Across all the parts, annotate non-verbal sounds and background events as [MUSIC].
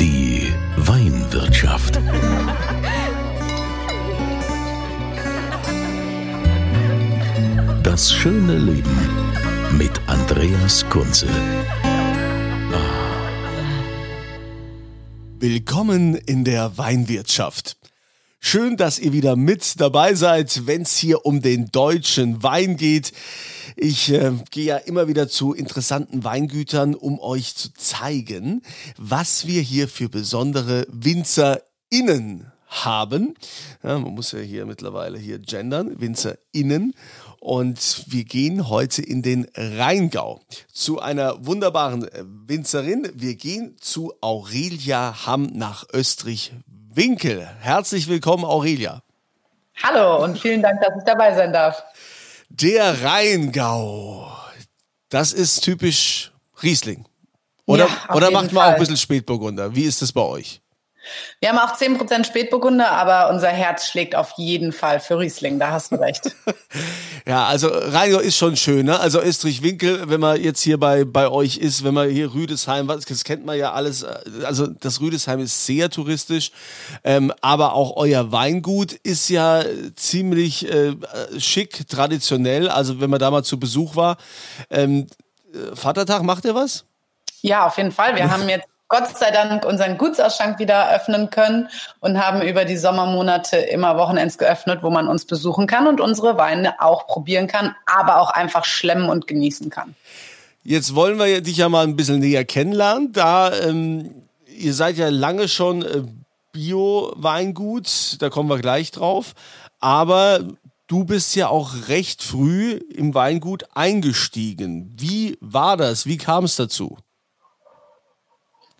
Die Weinwirtschaft. Das schöne Leben mit Andreas Kunze. Willkommen in der Weinwirtschaft. Schön, dass ihr wieder mit dabei seid, wenn es hier um den deutschen Wein geht. Ich äh, gehe ja immer wieder zu interessanten Weingütern, um euch zu zeigen, was wir hier für besondere WinzerInnen haben. Ja, man muss ja hier mittlerweile hier gendern, WinzerInnen. Und wir gehen heute in den Rheingau zu einer wunderbaren Winzerin. Wir gehen zu Aurelia Hamm nach Österreich-Winkel. Herzlich willkommen, Aurelia. Hallo und vielen Dank, dass ich dabei sein darf. Der Rheingau, das ist typisch Riesling. Oder, Ja, oder macht man auch Fall. ein bisschen Spätburgunder? Wie ist das bei euch? Wir haben auch 10% Spätburgunder, aber unser Herz schlägt auf jeden Fall für Riesling, da hast du recht. [LAUGHS] Ja, also Rheingau ist schon schön, ne? Also Österreich-Winkel, wenn man jetzt hier bei, bei euch ist, wenn man hier Rüdesheim, das kennt man ja alles, äh, also das Rüdesheim ist sehr touristisch, ähm, aber auch euer Weingut ist ja ziemlich äh, schick, traditionell, also wenn man da mal zu Besuch war. Ähm, äh, Vatertag, macht ihr was? Ja, auf jeden Fall. Wir [LAUGHS] haben jetzt Gott sei Dank unseren Gutsausschank wieder öffnen können und haben über die Sommermonate immer Wochenends geöffnet, wo man uns besuchen kann und unsere Weine auch probieren kann, aber auch einfach schlemmen und genießen kann. Jetzt wollen wir dich ja mal ein bisschen näher kennenlernen. Da ähm, ihr seid ja lange schon äh, Bio-Weingut, da kommen wir gleich drauf. Aber du bist ja auch recht früh im Weingut eingestiegen. Wie war das? Wie kam es dazu?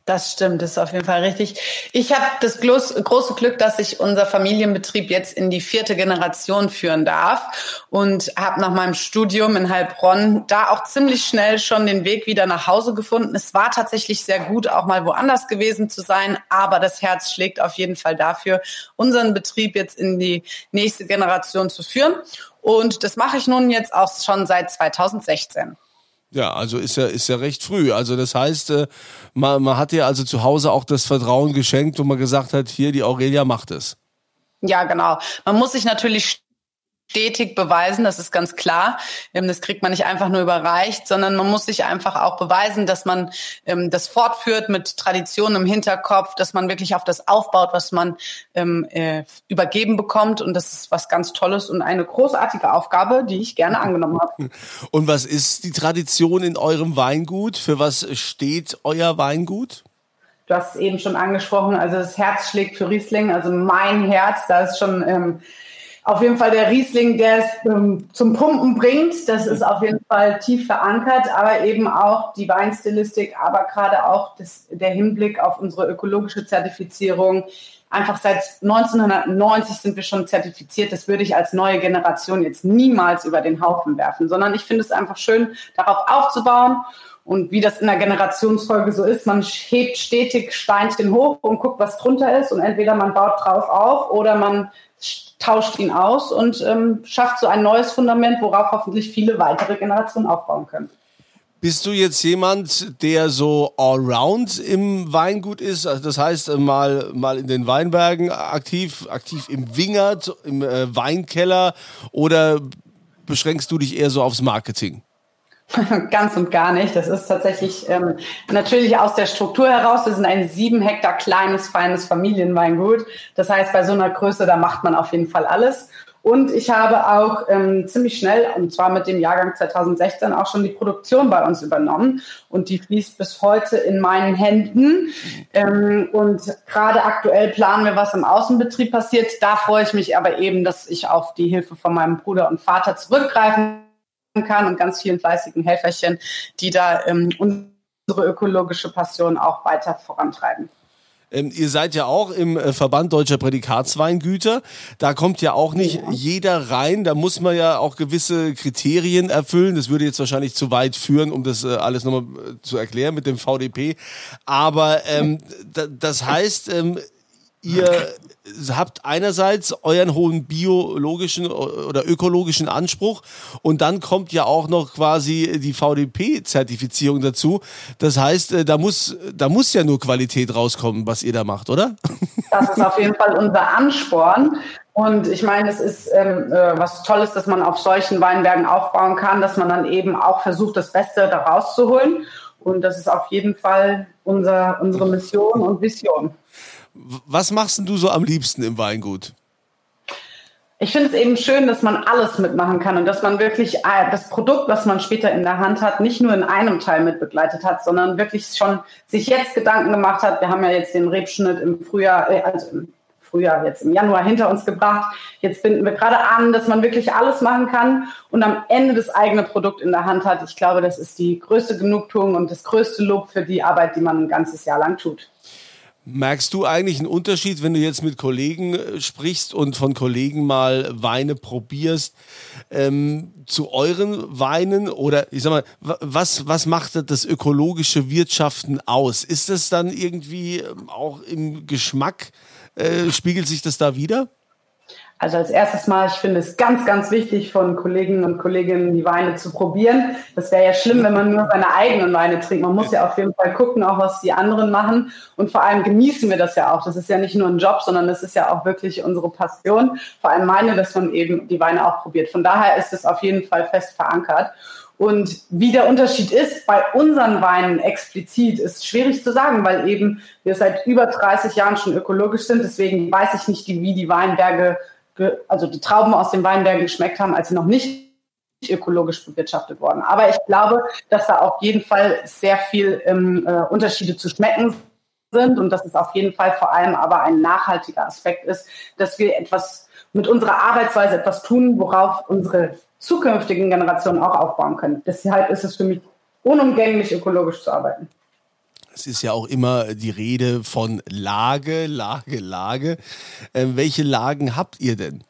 Das stimmt, das ist auf jeden Fall richtig. Ich habe das große Glück, dass ich unser Familienbetrieb jetzt in die vierte Generation führen darf und habe nach meinem Studium in Heilbronn da auch ziemlich schnell schon den Weg wieder nach Hause gefunden. Es war tatsächlich sehr gut, auch mal woanders gewesen zu sein, aber das Herz schlägt auf jeden Fall dafür, unseren Betrieb jetzt in die nächste Generation zu führen. Und das mache ich nun jetzt auch schon seit 2016. Ja, also ist ja, ist ja recht früh. Also das heißt, äh, man, man hat dir also zu Hause auch das Vertrauen geschenkt, wo man gesagt hat, hier, die Aurelia macht es. Ja, genau. Man muss sich natürlich stetig beweisen, das ist ganz klar. Ähm, Das kriegt man nicht einfach nur überreicht, sondern man muss sich einfach auch beweisen, dass man ähm, das fortführt mit Tradition im Hinterkopf, dass man wirklich auf das aufbaut, was man ähm, äh, übergeben bekommt. Und das ist was ganz Tolles und eine großartige Aufgabe, die ich gerne angenommen habe. [LAUGHS] Und was ist die Tradition in eurem Weingut? Für was steht euer Weingut? Du hast es eben schon angesprochen, also das Herz schlägt für Riesling, also mein Herz, da ist schon ähm, auf jeden Fall der Riesling, der es ähm, zum Pumpen bringt. Das ist auf jeden Fall tief verankert, aber eben auch die Weinstilistik, aber gerade auch das, der Hinblick auf unsere ökologische Zertifizierung. Einfach seit 1990 sind wir schon zertifiziert. Das würde ich als neue Generation jetzt niemals über den Haufen werfen, sondern ich finde es einfach schön, darauf aufzubauen. Und wie das in der Generationsfolge so ist, man hebt stetig Steinchen hoch und guckt, was drunter ist. Und entweder man baut drauf auf oder man tauscht ihn aus und ähm, schafft so ein neues Fundament, worauf hoffentlich viele weitere Generationen aufbauen können. Bist du jetzt jemand, der so allround im Weingut ist? Also das heißt, äh, mal, mal in den Weinbergen aktiv, aktiv im Wingert, im äh, Weinkeller oder beschränkst du dich eher so aufs Marketing? [LAUGHS] Ganz und gar nicht. Das ist tatsächlich ähm, natürlich aus der Struktur heraus. Wir sind ein sieben Hektar kleines, feines Familienweingut. Das heißt, bei so einer Größe, da macht man auf jeden Fall alles. Und ich habe auch ähm, ziemlich schnell, und zwar mit dem Jahrgang 2016, auch schon die Produktion bei uns übernommen. Und die fließt bis heute in meinen Händen. Ähm, und gerade aktuell planen wir, was im Außenbetrieb passiert. Da freue ich mich aber eben, dass ich auf die Hilfe von meinem Bruder und Vater zurückgreifen kann und ganz vielen fleißigen Helferchen, die da ähm, unsere ökologische Passion auch weiter vorantreiben. Ähm, ihr seid ja auch im äh, Verband Deutscher Prädikatsweingüter. Da kommt ja auch nicht ja. jeder rein. Da muss man ja auch gewisse Kriterien erfüllen. Das würde jetzt wahrscheinlich zu weit führen, um das äh, alles nochmal äh, zu erklären mit dem VDP. Aber ähm, das heißt, ähm, ihr habt einerseits euren hohen biologischen oder ökologischen Anspruch und dann kommt ja auch noch quasi die VDP-Zertifizierung dazu. Das heißt, äh, da muss, da muss ja nur Qualität rauskommen, was ihr da macht, oder? Das ist auf jeden Fall unser Ansporn. Und ich meine, es ist ähm, äh, was Tolles, dass man auf solchen Weinbergen aufbauen kann, dass man dann eben auch versucht, das Beste da rauszuholen. Und das ist auf jeden Fall unser, unsere Mission und Vision. Was machst du so am liebsten im Weingut? Ich finde es eben schön, dass man alles mitmachen kann und dass man wirklich äh, das Produkt, was man später in der Hand hat, nicht nur in einem Teil mit begleitet hat, sondern wirklich schon sich jetzt Gedanken gemacht hat. Wir haben ja jetzt den Rebschnitt im Frühjahr, äh, also im Frühjahr, jetzt im Januar hinter uns gebracht. Jetzt binden wir gerade an, dass man wirklich alles machen kann und am Ende das eigene Produkt in der Hand hat. Ich glaube, das ist die größte Genugtuung und das größte Lob für die Arbeit, die man ein ganzes Jahr lang tut. Merkst du eigentlich einen Unterschied, wenn du jetzt mit Kollegen äh, sprichst und von Kollegen mal Weine probierst, ähm, zu euren Weinen? Oder ich sag mal, was, was macht das ökologische Wirtschaften aus? Ist das dann irgendwie ähm, auch im Geschmack, äh, spiegelt sich das da wieder? Also als erstes Mal, ich finde es ganz, ganz wichtig, von Kollegen und Kolleginnen die Weine zu probieren. Das wäre ja schlimm, wenn man nur seine eigenen Weine trinkt. Man muss ja auf jeden Fall gucken, auch was die anderen machen. Und vor allem genießen wir das ja auch. Das ist ja nicht nur ein Job, sondern das ist ja auch wirklich unsere Passion. Vor allem meine, dass man eben die Weine auch probiert. Von daher ist es auf jeden Fall fest verankert. Und wie der Unterschied ist bei unseren Weinen explizit, ist schwierig zu sagen, weil eben wir seit über 30 Jahren schon ökologisch sind. Deswegen weiß ich nicht, wie die Weinberge also die Trauben aus den Weinbergen geschmeckt haben, als sie noch nicht ökologisch bewirtschaftet wurden. Aber ich glaube, dass da auf jeden Fall sehr viel ähm, äh, Unterschiede zu schmecken sind und dass es auf jeden Fall vor allem aber ein nachhaltiger Aspekt ist, dass wir etwas mit unserer Arbeitsweise etwas tun, worauf unsere zukünftigen Generationen auch aufbauen können. Deshalb ist es für mich unumgänglich, ökologisch zu arbeiten. Es ist ja auch immer die Rede von Lage, Lage, Lage. Ähm, welche Lagen habt ihr denn?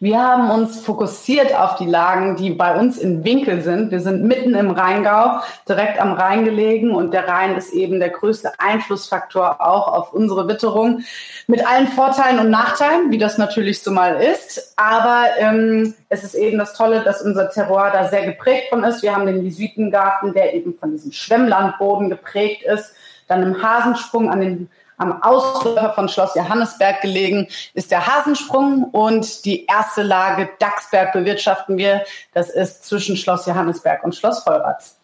Wir haben uns fokussiert auf die Lagen, die bei uns in Winkel sind. Wir sind mitten im Rheingau, direkt am Rhein gelegen und der Rhein ist eben der größte Einflussfaktor auch auf unsere Witterung. Mit allen Vorteilen und Nachteilen, wie das natürlich so mal ist. Aber ähm, es ist eben das Tolle, dass unser Terroir da sehr geprägt von ist. Wir haben den Jesuitengarten, der eben von diesem Schwemmlandboden geprägt ist. Dann im Hasensprung an den am Ausläufer von Schloss Johannesberg gelegen, ist der Hasensprung und die erste Lage Dachsberg bewirtschaften wir. Das ist zwischen Schloss Johannesberg und Schloss Vollratz.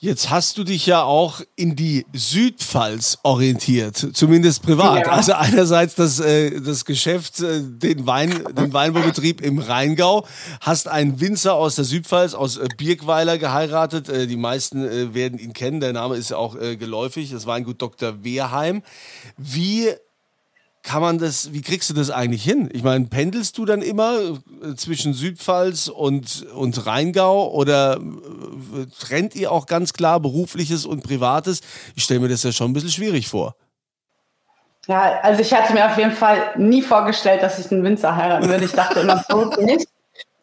Jetzt hast du dich ja auch in die Südpfalz orientiert, zumindest privat. Ja. Also einerseits das, äh, das Geschäft, äh, den, Wein, den Weinbaubetrieb im Rheingau, hast einen Winzer aus der Südpfalz, aus äh, Birkweiler geheiratet. Äh, die meisten äh, werden ihn kennen, der Name ist ja auch äh, geläufig, das Weingut Dr. Wehrheim. Wie kann man das, wie kriegst du das eigentlich hin? Ich meine, pendelst du dann immer äh, zwischen Südpfalz und, und Rheingau oder äh, trennt ihr auch ganz klar berufliches und privates? Ich stelle mir das ja schon ein bisschen schwierig vor. Ja, also ich hatte mir auf jeden Fall nie vorgestellt, dass ich einen Winzer heiraten würde. Ich dachte immer, so nicht.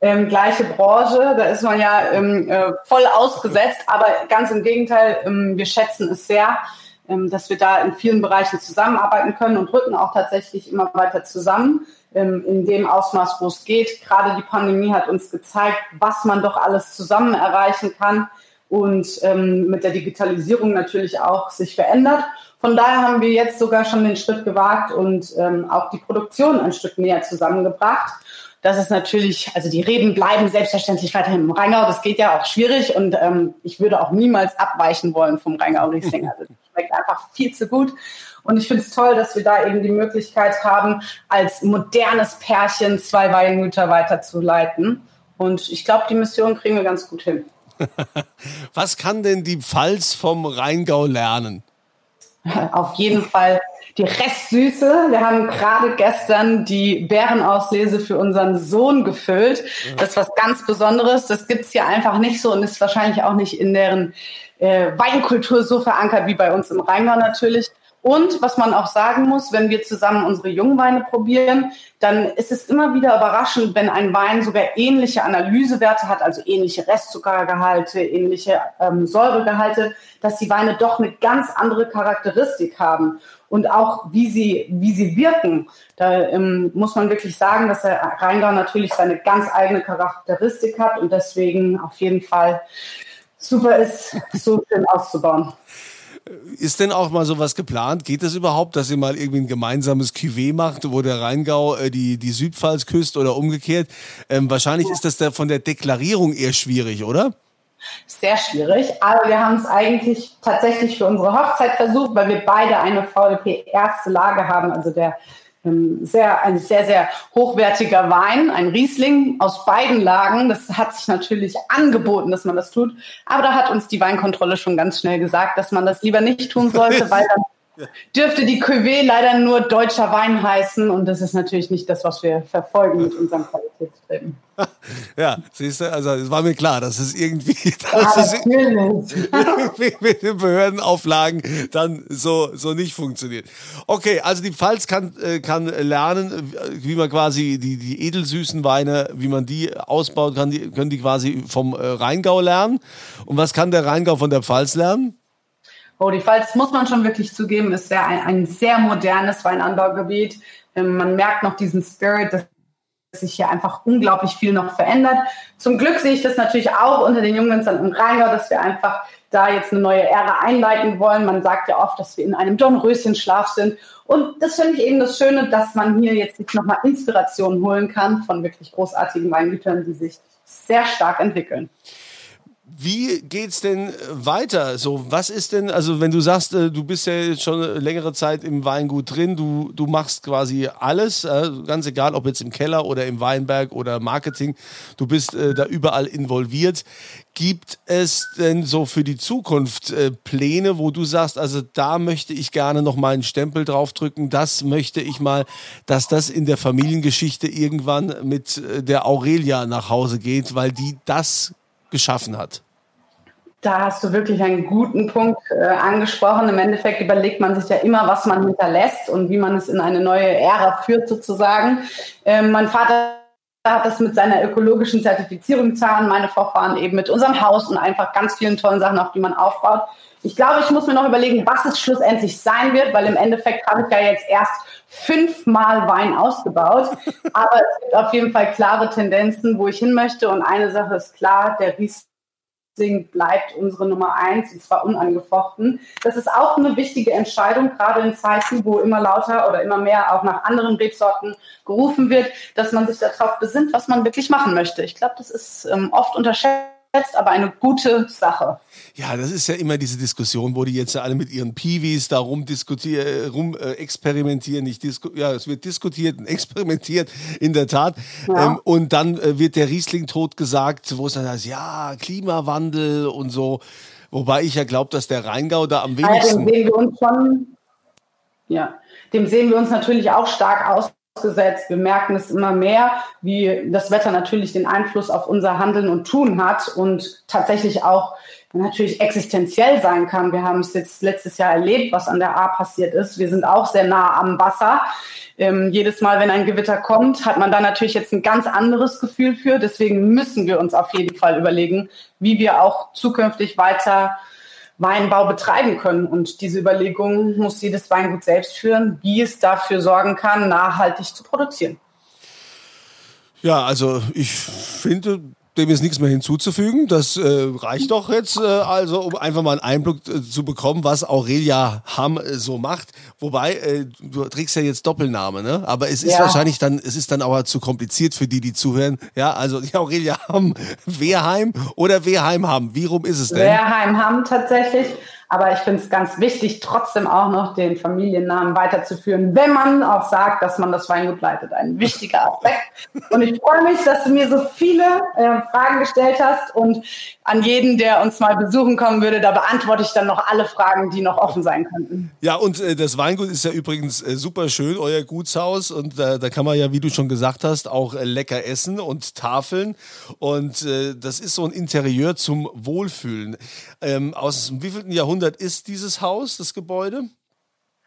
Ähm, gleiche Branche, da ist man ja ähm, äh, voll ausgesetzt, aber ganz im Gegenteil, ähm, wir schätzen es sehr, dass wir da in vielen Bereichen zusammenarbeiten können und rücken auch tatsächlich immer weiter zusammen ähm, in dem Ausmaß, wo es geht. Gerade die Pandemie hat uns gezeigt, was man doch alles zusammen erreichen kann und ähm, mit der Digitalisierung natürlich auch sich verändert. Von daher haben wir jetzt sogar schon den Schritt gewagt und auch die Produktion ein Stück näher zusammengebracht das ist natürlich, also die Reben bleiben selbstverständlich weiterhin im Rheingau. Das geht ja auch schwierig und ähm, ich würde auch niemals abweichen wollen vom Rheingau Riesling. [LAUGHS] Das schmeckt einfach viel zu gut. Und ich finde es toll, dass wir da eben die Möglichkeit haben, als modernes Pärchen zwei Weingüter weiterzuleiten. Und ich glaube, die Mission kriegen wir ganz gut hin. [LAUGHS] Was kann denn die Pfalz vom Rheingau lernen? [LAUGHS] Auf jeden Fall die Restsüße. Wir haben gerade gestern die Bärenauslese für unseren Sohn gefüllt. Das ist was ganz Besonderes. Das gibt's hier einfach nicht so und ist wahrscheinlich auch nicht in deren äh, Weinkultur so verankert wie bei uns im Rheingau natürlich. Und was man auch sagen muss, wenn wir zusammen unsere Jungweine probieren, dann ist es immer wieder überraschend, wenn ein Wein sogar ähnliche Analysewerte hat, also ähnliche Restzuckergehalte, ähnliche ähm, Säuregehalte, dass die Weine doch eine ganz andere Charakteristik haben und auch wie sie, wie sie wirken. Da ähm, muss man wirklich sagen, dass der Rheingau natürlich seine ganz eigene Charakteristik hat und deswegen auf jeden Fall super ist, so schön auszubauen. Ist denn auch mal sowas geplant? Geht es das überhaupt, dass ihr mal irgendwie ein gemeinsames Cuvée macht, wo der Rheingau äh, die, die Südpfalz küsst oder umgekehrt? Ähm, wahrscheinlich ja. ist das da von der Deklarierung eher schwierig, oder? Sehr schwierig, aber wir haben es eigentlich tatsächlich für unsere Hochzeit versucht, weil wir beide eine VDP erste Lage haben, also der sehr, ein sehr, sehr hochwertiger Wein, ein Riesling aus beiden Lagen. Das hat sich natürlich angeboten, dass man das tut. Aber da hat uns die Weinkontrolle schon ganz schnell gesagt, dass man das lieber nicht tun sollte, [LAUGHS] weil dann dürfte die Cuvée leider nur deutscher Wein heißen und das ist natürlich nicht das, was wir verfolgen mit unserem Qualitätstreten. [LAUGHS] Ja, siehst du, also es war mir klar, dass es irgendwie, [LAUGHS] dass ja, es [LAUGHS] irgendwie mit den Behördenauflagen dann so, so nicht funktioniert. Okay, also die Pfalz kann, äh, kann lernen, wie man quasi die, die edelsüßen Weine, wie man die ausbaut, kann die, können die quasi vom äh, Rheingau lernen. Und was kann der Rheingau von der Pfalz lernen? Oh, die Pfalz, muss man schon wirklich zugeben, ist sehr, ein, ein sehr modernes Weinanbaugebiet. Ähm, man merkt noch diesen Spirit, dass sich hier einfach unglaublich viel noch verändert. Zum Glück sehe ich das natürlich auch unter den Jungwinzern im Rheingau, dass wir einfach da jetzt eine neue Ära einleiten wollen. Man sagt ja oft, dass wir in einem Dornröschenschlaf sind. Und das finde ich eben das Schöne, dass man hier jetzt sich nochmal Inspiration holen kann von wirklich großartigen Weingütern, die sich sehr stark entwickeln. Wie geht's denn weiter? So, was ist denn, also wenn du sagst, äh, du bist ja jetzt schon längere Zeit im Weingut drin, du, du machst quasi alles, äh, ganz egal, ob jetzt im Keller oder im Weinberg oder Marketing, du bist äh, da überall involviert. Gibt es denn so für die Zukunft Pläne, wo du sagst, also da möchte ich gerne noch mal einen Stempel draufdrücken, das möchte ich mal, dass das in der Familiengeschichte irgendwann mit der Aurelia nach Hause geht, weil die das geschaffen hat? Da hast du wirklich einen guten Punkt äh, angesprochen. Im Endeffekt überlegt man sich ja immer, was man hinterlässt und wie man es in eine neue Ära führt sozusagen. Ähm, mein Vater hat das mit seiner ökologischen Zertifizierung getan, meine Vorfahren eben mit unserem Haus und einfach ganz vielen tollen Sachen, auf die man aufbaut. Ich glaube, ich muss mir noch überlegen, was es schlussendlich sein wird, weil im Endeffekt habe ich ja jetzt erst fünfmal Wein ausgebaut. [LAUGHS] Aber es gibt auf jeden Fall klare Tendenzen, wo ich hin möchte. Und eine Sache ist klar, der Riesling bleibt unsere Nummer eins, und zwar unangefochten. Das ist auch eine wichtige Entscheidung, gerade in Zeiten, wo immer lauter oder immer mehr auch nach anderen Rebsorten gerufen wird, dass man sich darauf besinnt, was man wirklich machen möchte. Ich glaube, das ist ähm, oft unterschätzt aber eine gute Sache. Ja, das ist ja immer diese Diskussion, wo die jetzt alle mit ihren Piwis da rumdiskutieren, äh, rum äh, experimentieren. Nicht disku ja, es wird diskutiert und [LAUGHS] experimentiert, in der Tat. Ja. Ähm, und dann äh, wird der Riesling tot gesagt, wo es dann heißt, ja, Klimawandel und so. Wobei ich ja glaube, dass der Rheingau da am wenigsten. Ja, dem sehen wir uns schon, ja, dem sehen wir uns natürlich auch stark aus ausgesetzt. Wir merken es immer mehr, wie das Wetter natürlich den Einfluss auf unser Handeln und Tun hat und tatsächlich auch natürlich existenziell sein kann. Wir haben es jetzt letztes Jahr erlebt, was an der A passiert ist. Wir sind auch sehr nah am Wasser. Ähm, jedes Mal, wenn ein Gewitter kommt, hat man da natürlich jetzt ein ganz anderes Gefühl für. Deswegen müssen wir uns auf jeden Fall überlegen, wie wir auch zukünftig weiter Weinbau betreiben können. Und diese Überlegung muss jedes Weingut selbst führen, wie es dafür sorgen kann, nachhaltig zu produzieren. Ja, also ich finde, dem ist nichts mehr hinzuzufügen. Das äh, reicht doch jetzt, äh, also um einfach mal einen Einblick äh, zu bekommen, was Aurelia Hamm äh, so macht. Wobei, äh, du trägst ja jetzt Doppelname, ne? Aber es ist ja. wahrscheinlich dann, es ist dann aber zu kompliziert für die, die zuhören. Ja, also die Aurelia Hamm, [LAUGHS] Wehrheim oder Wehrheim Hamm. Wie rum ist es denn? Wehrheim Hamm tatsächlich. Aber ich finde es ganz wichtig, trotzdem auch noch den Familiennamen weiterzuführen, wenn man auch sagt, dass man das Weingut leitet. Ein wichtiger Aspekt. Und ich freue mich, dass du mir so viele äh, Fragen gestellt hast und an jeden, der uns mal besuchen kommen würde, da beantworte ich dann noch alle Fragen, die noch offen sein könnten. Ja, und äh, das Weingut ist ja übrigens äh, super schön, euer Gutshaus. Und da kann man ja, wie du schon gesagt hast, auch äh, lecker essen und Tafeln. Und äh, das ist so ein Interieur zum Wohlfühlen. Ähm, aus dem wievielten Jahrhundert ist dieses Haus, das Gebäude?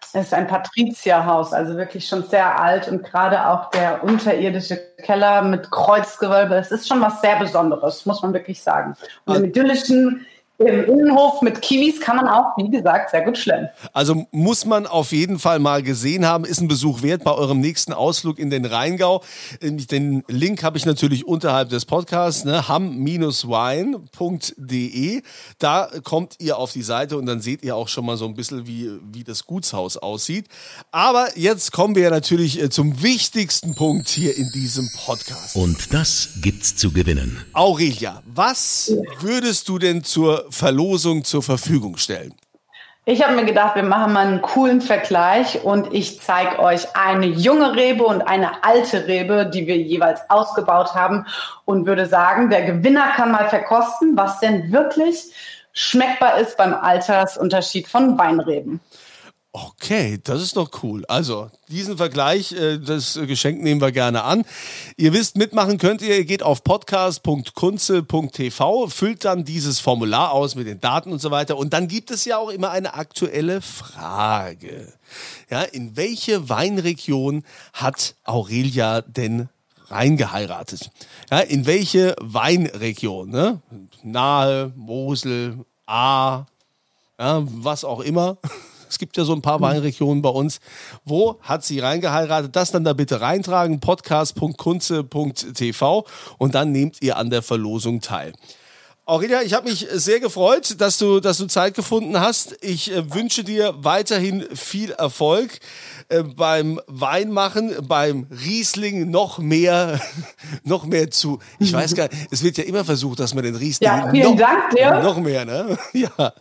Es ist ein Patrizierhaus, also wirklich schon sehr alt und gerade auch der unterirdische Keller mit Kreuzgewölbe. Es ist schon was sehr Besonderes, muss man wirklich sagen. Und im idyllischen im Innenhof mit Kiwis kann man auch, wie gesagt, sehr gut schlemmen. Also muss man auf jeden Fall mal gesehen haben, ist ein Besuch wert bei eurem nächsten Ausflug in den Rheingau. Den Link habe ich natürlich unterhalb des Podcasts, ne, ham-wein.de. Da kommt ihr auf die Seite und dann seht ihr auch schon mal so ein bisschen, wie, wie das Gutshaus aussieht. Aber jetzt kommen wir natürlich äh, zum wichtigsten Punkt hier in diesem Podcast. Und das gibt's zu gewinnen. Aurelia, was würdest du denn zur Verlosung zur Verfügung stellen? Ich habe mir gedacht, wir machen mal einen coolen Vergleich und ich zeige euch eine junge Rebe und eine alte Rebe, die wir jeweils ausgebaut haben und würde sagen, der Gewinner kann mal verkosten, was denn wirklich schmeckbar ist beim Altersunterschied von Weinreben. Okay, das ist doch cool. Also, diesen Vergleich, äh, das Geschenk nehmen wir gerne an. Ihr wisst, mitmachen könnt ihr. Ihr geht auf podcast.kunze.tv, füllt dann dieses Formular aus mit den Daten und so weiter. Und dann gibt es ja auch immer eine aktuelle Frage. Ja, in welche Weinregion hat Aurelia denn reingeheiratet? Ja, in welche Weinregion? Ne? Nahe, Mosel, A, ja, was auch immer. Es gibt ja so ein paar Weinregionen bei uns. Wo hat sie reingeheiratet? Das dann da bitte reintragen, podcast.kunze.tv und dann nehmt ihr an der Verlosung teil. Aurelia, ich habe mich sehr gefreut, dass du, dass du Zeit gefunden hast. Ich äh, wünsche dir weiterhin viel Erfolg äh, beim Weinmachen, beim Riesling noch mehr, [LAUGHS] noch mehr zu. Ich weiß gar nicht, es wird ja immer versucht, dass man den Riesling ja, vielen noch, Dank dir. noch mehr, ne? [LAUGHS] Ja.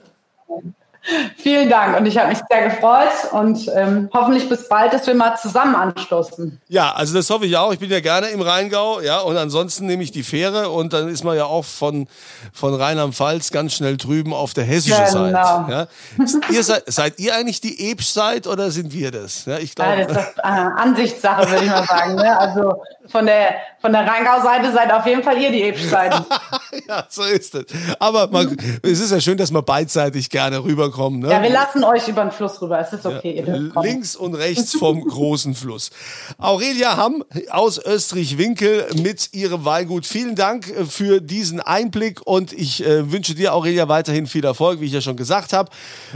Vielen Dank und ich habe mich sehr gefreut und ähm, hoffentlich bis bald, dass wir mal zusammen anstoßen. Ja, also das hoffe ich auch. Ich bin ja gerne im Rheingau, ja, und ansonsten nehme ich die Fähre und dann ist man ja auch von, von Rheinland-Pfalz ganz schnell drüben auf der hessischen Genau. Seite. Ja. ihr seid, seid ihr eigentlich die Ebsch-Seite oder sind wir das? Ja, ich Ja, glaube. das ist äh, Ansichtssache, würde ich mal sagen. Ne? Also von der, von der Rheingau-Seite seid auf jeden Fall ihr die Ebsch-Seite. [LAUGHS] ja, so ist es. Aber man, es ist ja schön, dass wir beidseitig gerne rüberkommen. Ne? Ja, wir lassen euch über den Fluss rüber. Es ist okay. kommen. Links und rechts vom großen Fluss. Aurelia Hamm aus Österreich-Winkel mit ihrem Weingut. Vielen Dank äh, für diesen Einblick und ich äh, wünsche dir, Aurelia, weiterhin viel Erfolg, wie ich ja schon gesagt habe.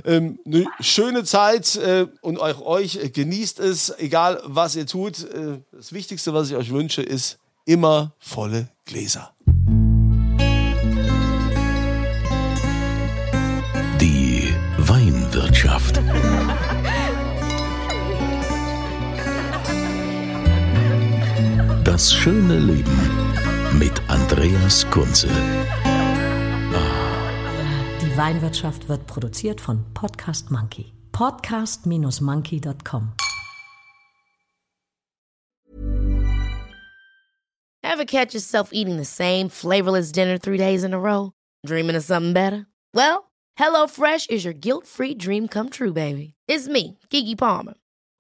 Ähm, eine schöne Zeit äh, und auch euch äh, genießt es, egal was ihr tut. Äh, das Wichtigste, was ich euch wünsche, ist immer volle Gläser. Das schöne Leben mit Andreas Kunze. Die Weinwirtschaft wird produziert von Podcast Monkey. Podcast-monkey.com. Ever catch yourself eating the same flavorless dinner three days in a row? Dreaming of something better? Well, HelloFresh is your guilt free dream come true, baby. It's me, Kiki Palmer.